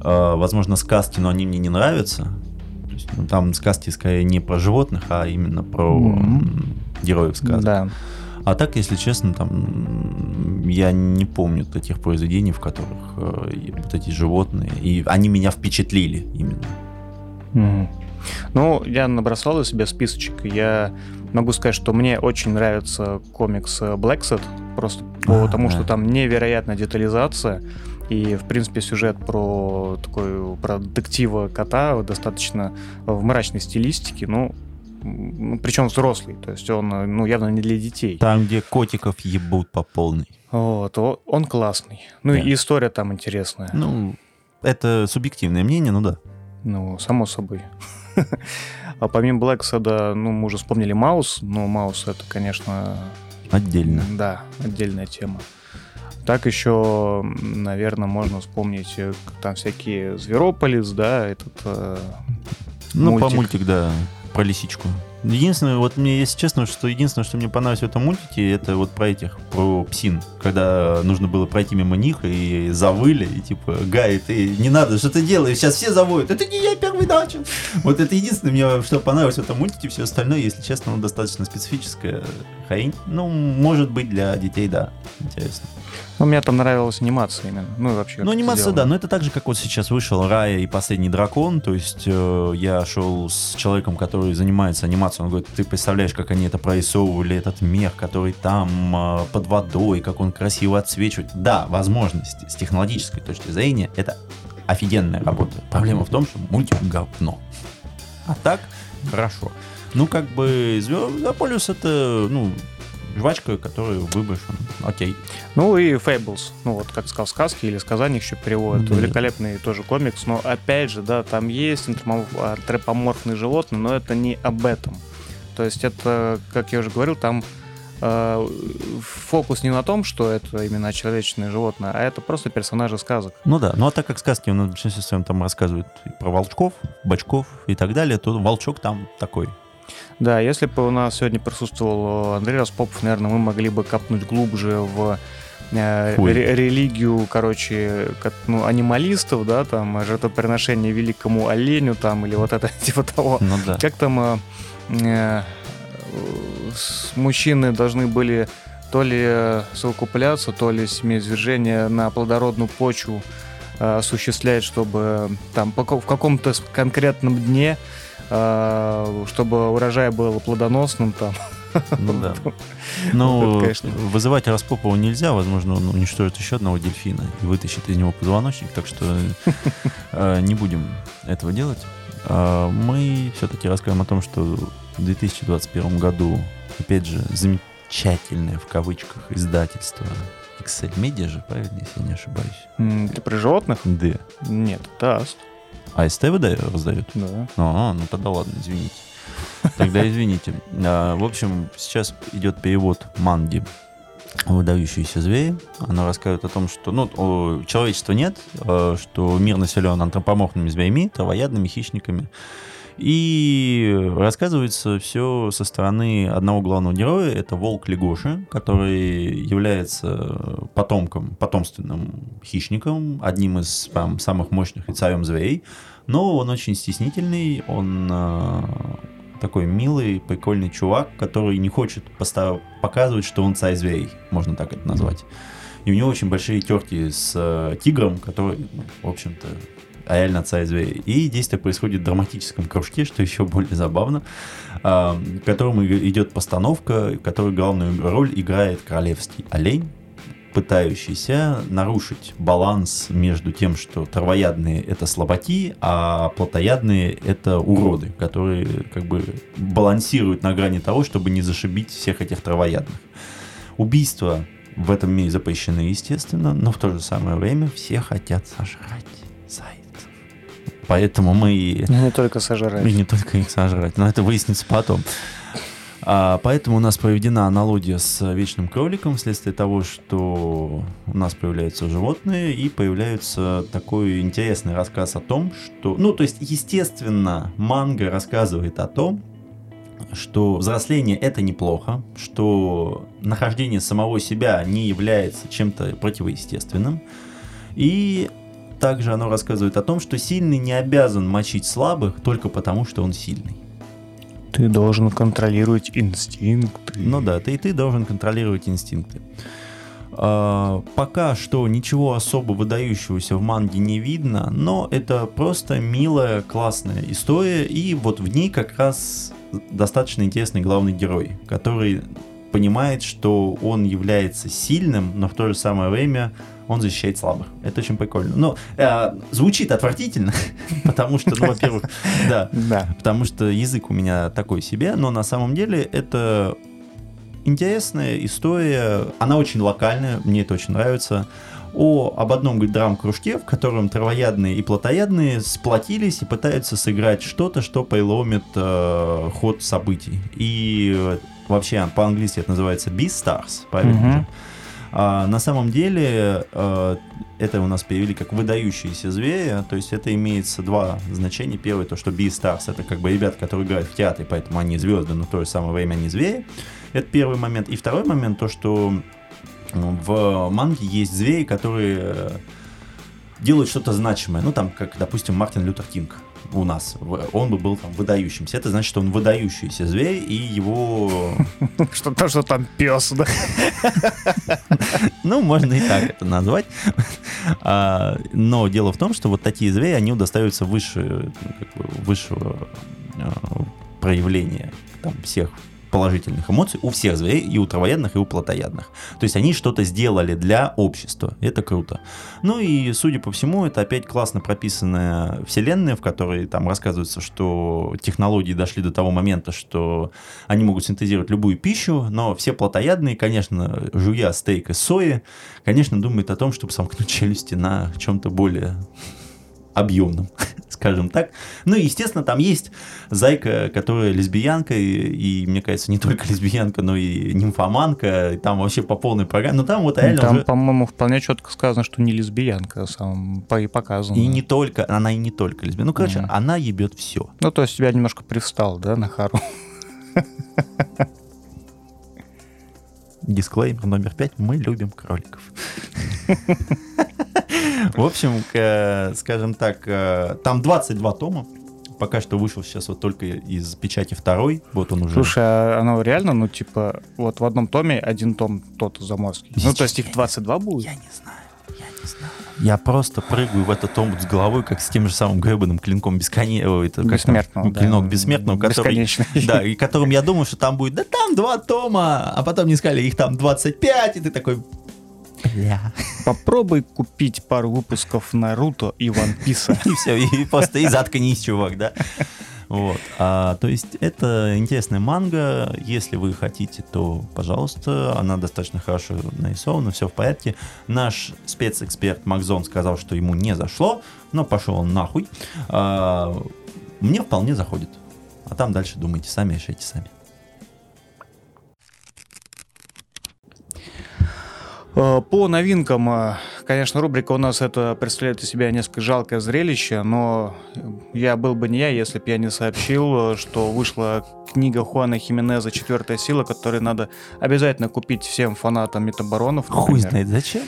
А, возможно, сказки, но они мне не нравятся. есть, ну, там сказки скорее не про животных, а именно про mm-hmm. героев сказок. Да. А так, если честно, там я не помню таких произведений, в которых э, вот эти животные, и они меня впечатлили именно. Mm. Ну, я набросал из себя списочек. Я могу сказать, что мне очень нравится комикс Black Set, просто а, потому да. что там невероятная детализация. И, в принципе, сюжет про такой про детектива кота достаточно в мрачной стилистике. Ну, причем взрослый, то есть он ну, явно не для детей. Там, где котиков ебут по полной. Вот, он классный. Ну да. и история там интересная. Ну, это субъективное мнение, ну да. Ну, само собой. (laughs) А помимо Блэксада, ну, мы уже вспомнили Маус, но Маус это, конечно... Отдельно. Да, отдельная тема. Так еще, наверное, можно вспомнить э, там всякие Зверополис, да, этот... Э, ну, мультик. по мультик, да про лисичку. Единственное, вот мне, если честно, что единственное, что мне понравилось в этом мультике, это вот про этих, про псин. Когда нужно было пройти мимо них и завыли, и типа, Гай, ты не надо, что ты делаешь, сейчас все завоют. Это не я первый начал. Вот это единственное, мне что понравилось в этом мультике, все остальное, если честно, оно достаточно специфическое. Хрень. Ну, может быть, для детей, да, интересно. Ну, мне там нравилась анимация именно. Ну, вообще. Ну, анимация, сделано. да. Но это так же, как вот сейчас вышел Рая и Последний дракон. То есть э, я шел с человеком, который занимается анимацией. Он говорит, ты представляешь, как они это прорисовывали, этот мех, который там э, под водой, как он красиво отсвечивает. Да, возможности с технологической точки зрения это офигенная работа. Проблема в том, что мультик говно. А так, хорошо. Ну, как бы, Звездополис это, ну, жвачка, которая выброшена. Окей. Ну и Fables. Ну вот, как сказал, сказки или сказания еще переводят. Mm-hmm. Великолепный тоже комикс. Но опять же, да, там есть антропоморфные животные, но это не об этом. То есть это, как я уже говорил, там э, фокус не на том, что это именно человечное животное, а это просто персонажи сказок. Ну да, ну а так как сказки у нас в большинстве своем там рассказывают про волчков, бачков и так далее, то волчок там такой да, если бы у нас сегодня присутствовал Андрей Распопов, наверное, мы могли бы копнуть глубже в э, ре- религию, короче, как, ну, анималистов, да, там, жертвоприношение великому оленю, там, или вот это, (laughs) типа того. Ну, да. Как там э, э, мужчины должны были то ли совокупляться, то ли семяизвержение на плодородную почву э, осуществлять, чтобы там в каком-то конкретном дне чтобы урожай был плодоносным там. Ну да. (laughs) Ну, конечно. вызывать Распопова нельзя, возможно, он уничтожит еще одного дельфина и вытащит из него позвоночник, так что (laughs) э, не будем этого делать. А, мы все-таки расскажем о том, что в 2021 году, опять же, замечательное в кавычках издательство Excel Media же, правильно, если я не ошибаюсь? Ты про животных? Да. Нет, Таст. А СТ раздают? Да. А, ну тогда ладно, извините. Тогда извините. А, в общем, сейчас идет перевод Манди выдающиеся звери. Она рассказывает о том, что ну, человечества нет, а, что мир населен антропоморфными зверями, травоядными хищниками. И рассказывается все со стороны одного главного героя, это волк Легоши, который является потомком, потомственным хищником, одним из там, самых мощных и царем зверей, но он очень стеснительный, он э, такой милый, прикольный чувак, который не хочет показывать, что он царь зверей, можно так это назвать. И у него очень большие терки с э, тигром, который, в общем-то, реально царь зверей. И действие происходит в драматическом кружке, что еще более забавно, в котором идет постановка, в которой главную роль играет королевский олень, пытающийся нарушить баланс между тем, что травоядные это слабаки, а плотоядные это уроды, которые как бы балансируют на грани того, чтобы не зашибить всех этих травоядных. Убийства в этом мире запрещены, естественно, но в то же самое время все хотят сожрать. Поэтому мы... И не только сожрать. И не только их сожрать, но это выяснится потом. А, поэтому у нас проведена аналогия с вечным кроликом вследствие того, что у нас появляются животные и появляется такой интересный рассказ о том, что... Ну, то есть, естественно, манга рассказывает о том, что взросление это неплохо, что нахождение самого себя не является чем-то противоестественным. И также оно рассказывает о том, что сильный не обязан мочить слабых только потому, что он сильный. Ты должен контролировать инстинкты. Ну да, ты и ты должен контролировать инстинкты. А, пока что ничего особо выдающегося в манге не видно, но это просто милая, классная история, и вот в ней как раз достаточно интересный главный герой, который понимает, что он является сильным, но в то же самое время он защищает слабых. Это очень прикольно. Но э, звучит отвратительно, (laughs) потому что, ну, во-первых, (laughs) да, да, потому что язык у меня такой себе, но на самом деле это интересная история. Она очень локальная, мне это очень нравится о, об одном драм-кружке, в котором травоядные и плотоядные сплотились и пытаются сыграть что-то, что преломит э, ход событий. И э, вообще по-английски это называется Beastars, правильно? Mm-hmm. А, на самом деле э, это у нас перевели как выдающиеся звери, то есть это имеется два значения. Первое, то, что B-Stars, это как бы ребята, которые играют в театре, поэтому они звезды, но в то же самое время они звери. Это первый момент. И второй момент, то, что в манге есть звери, которые э, делают что-то значимое. Ну, там, как, допустим, Мартин Лютер Кинг у нас. Он бы был там выдающимся. Это значит, что он выдающийся зверь, и его... (laughs) Что то, что там пес, да? (laughs) Ну, можно и так это назвать. (laughs) А, но дело в том, что вот такие звери, они удостаются выше, высшего а, проявления там, всех положительных эмоций у всех зверей, и у травоядных, и у плотоядных. То есть они что-то сделали для общества. Это круто. Ну и, судя по всему, это опять классно прописанная вселенная, в которой там рассказывается, что технологии дошли до того момента, что они могут синтезировать любую пищу, но все плотоядные, конечно, жуя стейк из сои, конечно, думают о том, чтобы сомкнуть челюсти на чем-то более объемным, (laughs) скажем так. Ну и, естественно, там есть зайка, которая лесбиянка, и, и, мне кажется, не только (laughs) лесбиянка, но и нимфоманка, и там вообще по полной программе. Но там вот реально Там, уже... по-моему, вполне четко сказано, что не лесбиянка, а сам и показано. И не только, она и не только лесбиянка. Ну, короче, mm. она ебет все. Ну, то есть тебя немножко привстал, да, на Хару? (laughs) Дисклеймер номер пять. Мы любим кроликов. (laughs) В общем, скажем так, э, там 22 тома. Пока что вышел сейчас вот только из печати второй. Вот он уже. Слушай, а оно реально, ну, типа, вот в одном томе один том тот заморский. Ну, то есть их 22 будет? Я не знаю. Я не знаю. Я просто прыгаю в этот омут с головой, как с тем же самым гребаным клинком бесконечного. Это бессмертного. Как, да. Клинок бессмертного, который, (laughs) да, и которым я думаю, что там будет, да там два тома, а потом не сказали, их там 25, и ты такой, Бля. Попробуй купить пару выпусков Наруто и Ван Писа. (laughs) И все, и просто и заткнись, чувак, да. Вот. А, то есть это интересная манга. Если вы хотите, то, пожалуйста, она достаточно хорошо нарисована, все в порядке. Наш спецэксперт Макзон сказал, что ему не зашло, но пошел он нахуй. А, мне вполне заходит. А там дальше думайте сами, решайте сами. По новинкам, э, конечно, рубрика у нас это представляет из себя несколько жалкое зрелище, но я был бы не я, если бы я не сообщил, что вышла книга Хуана Хименеза «Четвертая сила», которую надо обязательно купить всем фанатам метабаронов. Хуй знает зачем.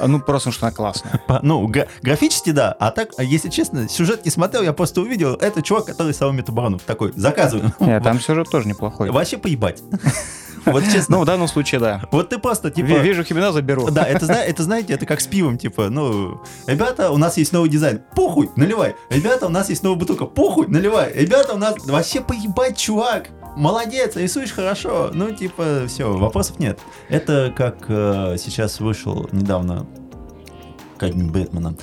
А, ну, просто что она классная. Ну, графически, да. А так, если честно, сюжет не смотрел, я просто увидел. Это чувак, который самого метабаронов. Такой, заказываю. Нет, там сюжет тоже неплохой. Вообще поебать. Вот честно. Ну, в данном случае, да. Вот ты просто, типа... Вижу химена, заберу. Да, это, это, знаете, это как с пивом, типа, ну, ребята, у нас есть новый дизайн, похуй, наливай. Ребята, у нас есть новая бутылка, похуй, наливай. Ребята, у нас... Вообще поебать, чувак. Молодец, рисуешь хорошо. Ну, типа, все, вопросов нет. Это как э, сейчас вышел недавно ко дню Бэтмена.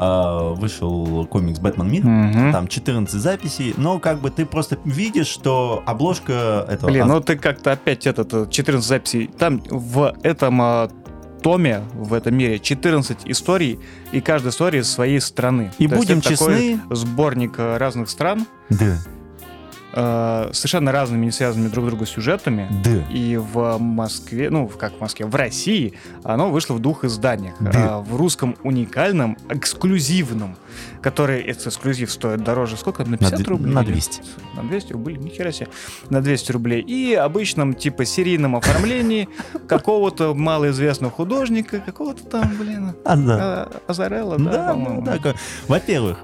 А, вышел комикс «Бэтмен Мир», угу. там 14 записей, но как бы ты просто видишь, что обложка этого... Блин, ну ты как-то опять этот 14 э, записей, там в этом а, томе в этом мире 14 историй, и каждая история из своей страны. И То будем честны... сборник э, разных стран. Да. Э, совершенно разными, не связанными друг с другом сюжетами. Да. И в Москве, ну, как в Москве, в России оно вышло в двух изданиях. Да. А, в русском уникальном, эксклюзивном, который, этот эксклюзив стоит дороже, сколько? На 50 На рублей? на или- 200. На 200 рублей, нихера себе. На 200 рублей. И обычном, типа, серийном оформлении (laughs) какого-то малоизвестного художника, какого-то там, блин, А, а, Азарелла, да, Да, по-моему. Во-первых,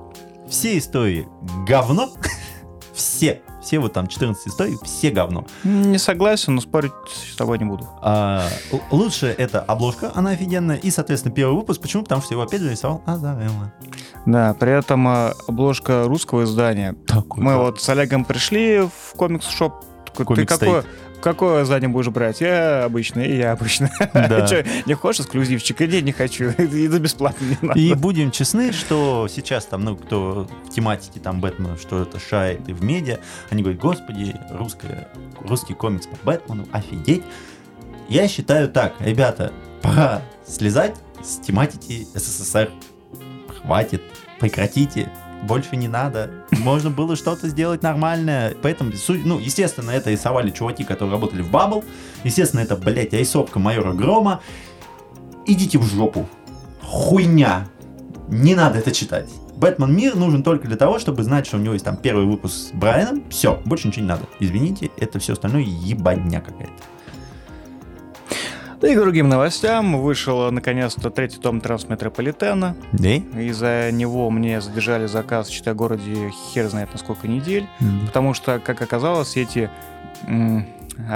все истории говно. (laughs) Все. Все вот там 14 историй, все говно. Не согласен, но спорить с тобой не буду. А, лучше это обложка, она офигенная. И, соответственно, первый выпуск. Почему? Потому что его опять же рисовал Азарелла. Да, при этом а, обложка русского издания. Такой Мы вот с Олегом пришли в комикс-шоп. Ты Комикс какое, какое издание будешь брать? Я обычное, и я обычное. Да. (laughs) Чё, не хочешь эксклюзивчик? Иди, не хочу. (laughs) И за бесплатно не надо. И будем честны, что сейчас там, ну, кто в тематике там Бэтмена, что это шает и в медиа, они говорят, господи, русская, русский комикс по Бэтмену, офигеть. Я считаю так, ребята, пора слезать с тематики СССР. Хватит, прекратите, больше не надо. Можно было что-то сделать нормальное. Поэтому, ну, естественно, это рисовали чуваки, которые работали в Бабл. Естественно, это, блядь, рисовка майора Грома. Идите в жопу. Хуйня. Не надо это читать. Бэтмен Мир нужен только для того, чтобы знать, что у него есть там первый выпуск с Брайаном. Все, больше ничего не надо. Извините, это все остальное ебаньня какая-то. И к другим новостям вышел наконец-то третий том Трансметрополитена. Да? Из-за него мне задержали заказ в Чита-городе хер знает на сколько недель. Потому что, как оказалось, эти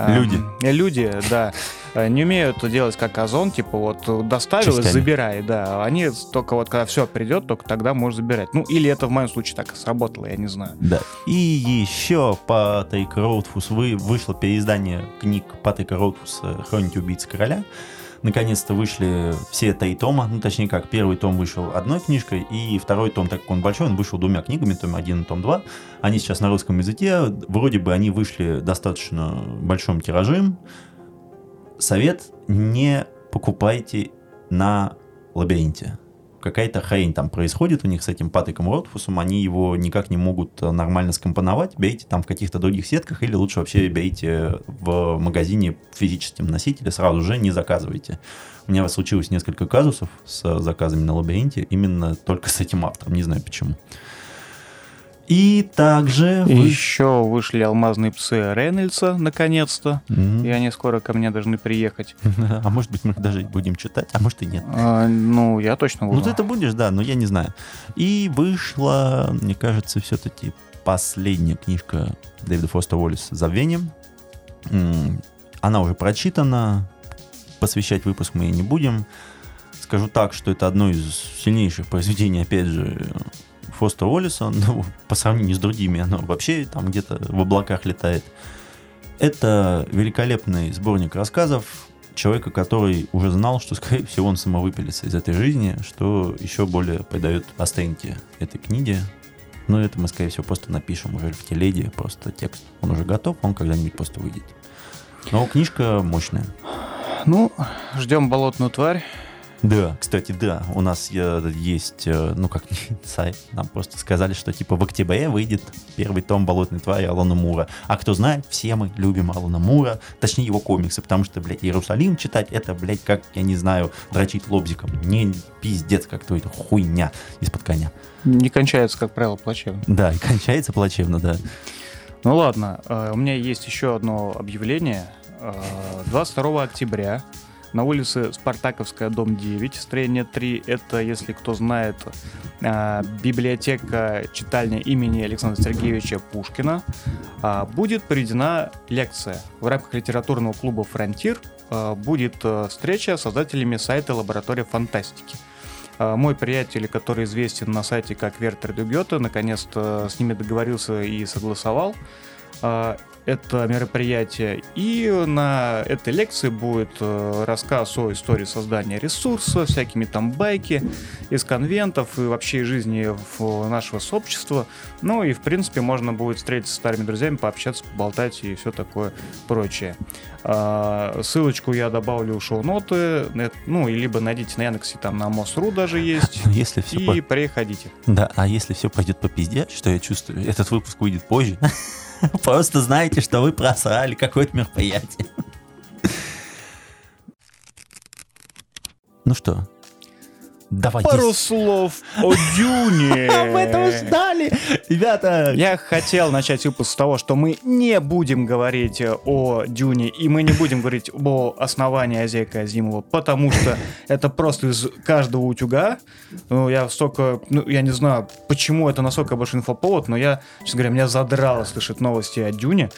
Люди. э, Люди, да, э, не умеют делать как Озон, типа вот доставил и Частями. забирай, да. Они только вот когда все придет, только тогда можешь забирать. Ну, или это в моем случае так и сработало, я не знаю. Да. И еще Патрик Роудфус вы, вышло переиздание книг Патрика Роудфуса «Хроники убийцы короля». Наконец-то вышли все три тома, ну точнее как, первый том вышел одной книжкой, и второй том, так как он большой, он вышел двумя книгами, том 1 и том 2. Они сейчас на русском языке, вроде бы они вышли достаточно большим тиражем. Совет, не покупайте на лабиринте какая-то хрень там происходит у них с этим Патриком Ротфусом, они его никак не могут э, нормально скомпоновать, берите там в каких-то других сетках или лучше вообще берите в магазине в физическом носителе, сразу же не заказывайте. У меня случилось несколько казусов с заказами на лабиринте, именно только с этим автором, не знаю почему. И также... Вы- еще вышли алмазные псы Рейнольдса, наконец-то. Мгм. И они скоро ко мне должны приехать. (laughs) А может быть мы их даже будем читать, а может и нет. А, ну, я точно буду. Ну, ты это будешь, да, но я не знаю. И вышла, мне кажется, все-таки последняя книжка Дэвида Фостера Уоллиса «Забвение». М, Она уже прочитана, посвящать выпуск мы ей не будем. Скажу так, что это одно из сильнейших произведений, опять же, Фостера Уоллиса. Ну, по сравнению с другими, оно вообще там где-то в облаках летает. Это великолепный сборник рассказов человека, который уже знал, что, скорее всего, он самовыпилится из этой жизни, что еще более придает оценки этой книге. Но это мы, скорее всего, просто напишем уже в телеге, просто текст. Он уже готов, он когда-нибудь просто выйдет. Но книжка мощная. Ну, ждем болотную тварь. Да, кстати, да, у нас э, есть, э, ну как сайт, (laughs) нам просто сказали, что типа в октябре выйдет первый том «Болотной твари» Алана Мура. А кто знает, все мы любим Алана Мура, точнее его комиксы, потому что, блядь, Иерусалим читать, это, блядь, как, я не знаю, дрочить лобзиком. Не пиздец, как то это хуйня из-под коня. Не кончается, как правило, плачевно. Да, и кончается плачевно, да. Ну ладно, э, у меня есть еще одно объявление. Э, 22 октября на улице Спартаковская, дом 9, строение 3. Это, если кто знает, э, библиотека читальня имени Александра Сергеевича Пушкина. А, Будет проведена лекция в рамках литературного клуба «Фронтир». э, Будет э, встреча с создателями сайта «Лаборатория фантастики». А, Мой приятель, который известен на сайте как Вертер Дюгета, наконец-то с ними договорился и согласовал а, это мероприятие. И на этой лекции будет э, рассказ о истории создания ресурса, всякими там байки из конвентов и вообще жизни нашего сообщества. Ну и, в принципе, можно будет встретиться с старыми друзьями, пообщаться, поболтать и все такое прочее. А, Ссылочку я добавлю в шоу-ноты. Ну, либо найдите на Яндексе, там на Мос.ру даже есть. (laughs) Если все И приходите. Да, а если все пойдет по пизде, что я чувствую, этот выпуск выйдет позже, (laughs) Просто знаете, что вы просрали какое-то мероприятие. (laughs) Ну что, давай. Пару слов о Дюне. Об этом ждали. Ребята, Я хотел начать выпуск с того, что мы не будем говорить о Дюне, и мы не будем говорить о основании Азека Азимова, потому что (laughs) это просто из каждого утюга. Ну, я столько, ну, я не знаю, почему это настолько большой инфоповод, но я, честно говоря, меня задрало слышать новости о Дюне.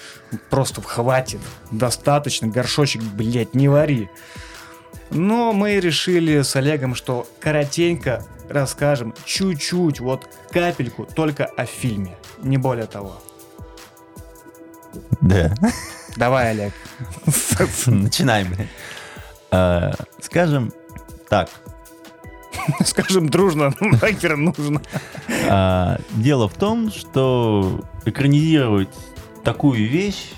Просто хватит, достаточно, горшочек, блядь, не вари. Но мы решили с Олегом, что коротенько расскажем чуть-чуть, вот капельку, только о фильме. Не более того. да, Давай, Олег. (laughs) начинаем. Э, Скажем так, (laughs) Скажем дружно, (laughs) нахер нужно. А, Дело в том, что экранизировать такую вещь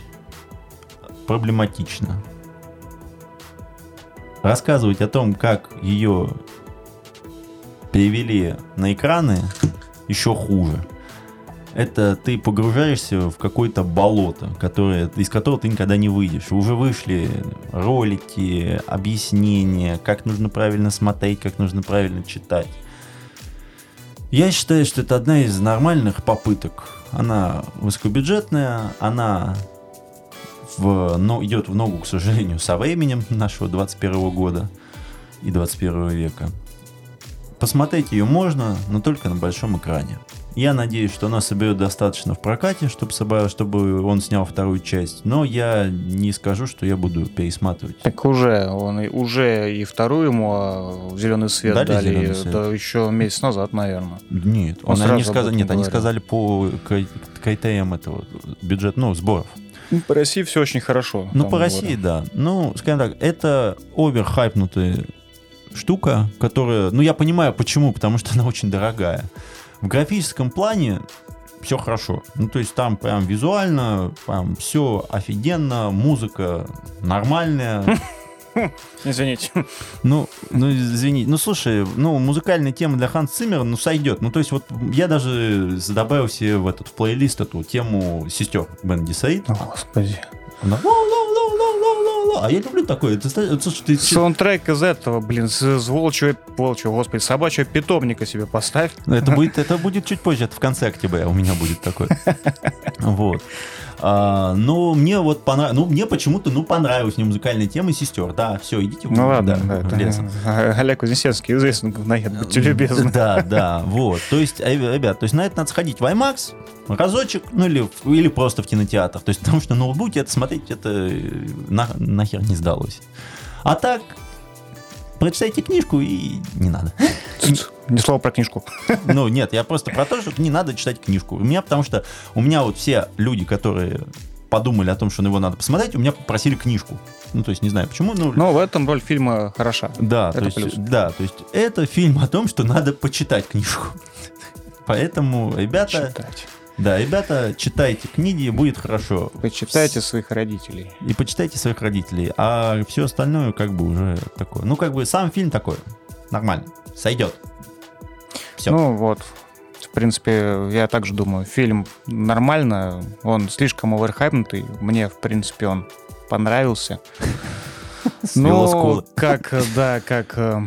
проблематично. Рассказывать о том, как ее перевели на экраны, еще хуже. Это ты погружаешься в какое-то болото, которое, из которого ты никогда не выйдешь. Уже вышли ролики, объяснения, как нужно правильно смотреть, как нужно правильно читать. Я считаю, что это одна из нормальных попыток. Она высокобюджетная, она в, но, идет в ногу, к сожалению, со временем нашего 21 года и 21 века. Посмотреть ее можно, но только на большом экране. Я надеюсь, что она соберет достаточно в прокате, чтобы, чтобы он снял вторую часть. Но я не скажу, что я буду пересматривать. Так уже, он и- уже и вторую ему а, зеленый свет Дали дали, зеленый свет? да, еще месяц назад, наверное. Нет, Он он, они этом нет, они говорил. сказали по кри- критериям этого бюджет, ну, сборов. Ну, По России все очень хорошо. Ну, по. России, да. Ну, скажем так, это оверхайпнутая штука, которая... Ну, я понимаю, почему, потому что (laughs) она очень дорогая. В графическом плане все хорошо. Ну, то есть там прям визуально, прям все офигенно, музыка нормальная. (laughs) Извините. Ну, ну, извини. Ну, слушай, ну, музыкальная тема для Ханс Циммера, ну, сойдет. Ну, то есть вот я даже добавил себе в этот в плейлист эту тему сестер Бенди Саид. О, Господи. Она. А я люблю такое. Ты, слушай, ты Саундтрек из этого, блин, с, с волчьего, волчьего, господи, собачьего питомника себе поставь. Это будет, это будет чуть позже, это в конце октября у меня будет такое. (laughs) Вот. А, но мне вот понравилось, ну, мне почему-то, ну, понравилась мне музыкальная тема сестер. Да, все, идите Ну ладно, да, в это- лес. (laughs) Олег Вознесенский известный говноед, будьте любезны. Да, да, вот. То есть, э, ребят, то есть на это надо сходить в IMAX, разочек, ну или, или просто в кинотеатр. То есть, потому что на ноутбуке это смотреть, это э, на- нахер не сдалось. А так, прочитайте книжку и не надо. Ни слова про книжку. (laughs) Ну, нет, я просто про то, что не надо читать книжку. У меня, потому что у меня вот все люди, которые подумали о том, что на его надо посмотреть, у меня попросили книжку. Ну, то есть, не знаю почему, ну, Но в этом роль фильма хороша. да, это то есть, плюс. да, то есть это фильм о том, что надо почитать книжку. (laughs) Поэтому, ребята, Читать. Да, ребята, читайте книги, будет хорошо. Почитайте своих родителей. И почитайте своих родителей. А все остальное как бы уже такое. Ну, как бы сам фильм такой. Нормально. Сойдет. Всё. Ну вот, в принципе, я также думаю, фильм нормально, он слишком оверхайпнутый, мне, в принципе, он понравился. (laughs) Ну, как, да, как, э,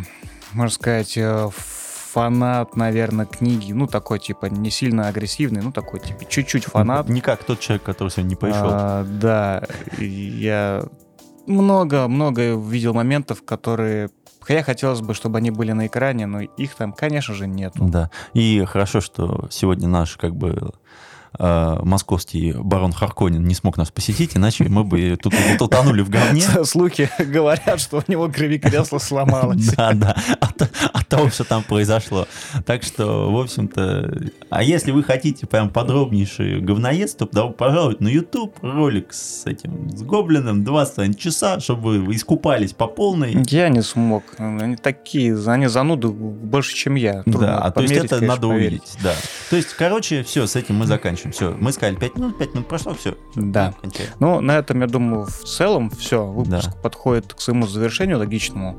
можно сказать, э, фанат, наверное, книги, ну, такой, типа, не сильно агрессивный, ну, такой, типа, чуть-чуть фанат. Не как тот человек, который сегодня не пришел. А, да, я много-много видел моментов, которые... Хотя хотелось бы, чтобы они были на экране, но их там, конечно же, нету. Да. И хорошо, что сегодня наш как бы московский барон Харконин не смог нас посетить, иначе мы бы тут утонули в говне. Слухи (laughs) говорят, что у него крови кресло сломалось. Да, да, от, того, что там произошло. Так что, в общем-то, а если вы хотите прям подробнейший говноедство, то пожалуйста, на YouTube ролик с этим, с Гоблином 20 часа, чтобы вы искупались по полной. Я не смог. Они такие, они зануды больше, чем я. Да, а то есть это надо увидеть, да. То есть, короче, все, с этим мы заканчиваем. Все, мы сказали 5 минут, 5 минут прошло, все. Да. Ну, на этом, я думаю, в целом все. Выпуск Да. подходит к своему завершению логичному.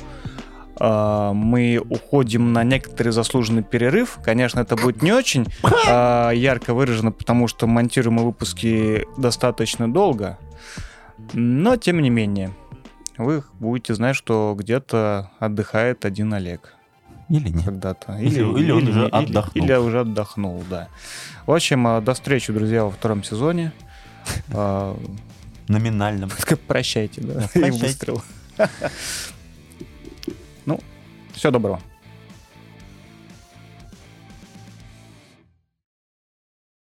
а, мы уходим на некоторый заслуженный перерыв. Конечно, это будет не очень а, ярко выражено, потому что монтируем мы выпуски достаточно долго. Но, тем не менее, вы будете знать, что где-то отдыхает один Олег. Или нет. Когда-то. Или- или он уже отдохнул. Или, уже отдохнул, да. В общем, а, до встречи, друзья, во втором сезоне. (laughs) А, Номинальном. (laughs) Прощайте, да. Да, И прощайте. выстрел. (laughs) Ну, всего доброго.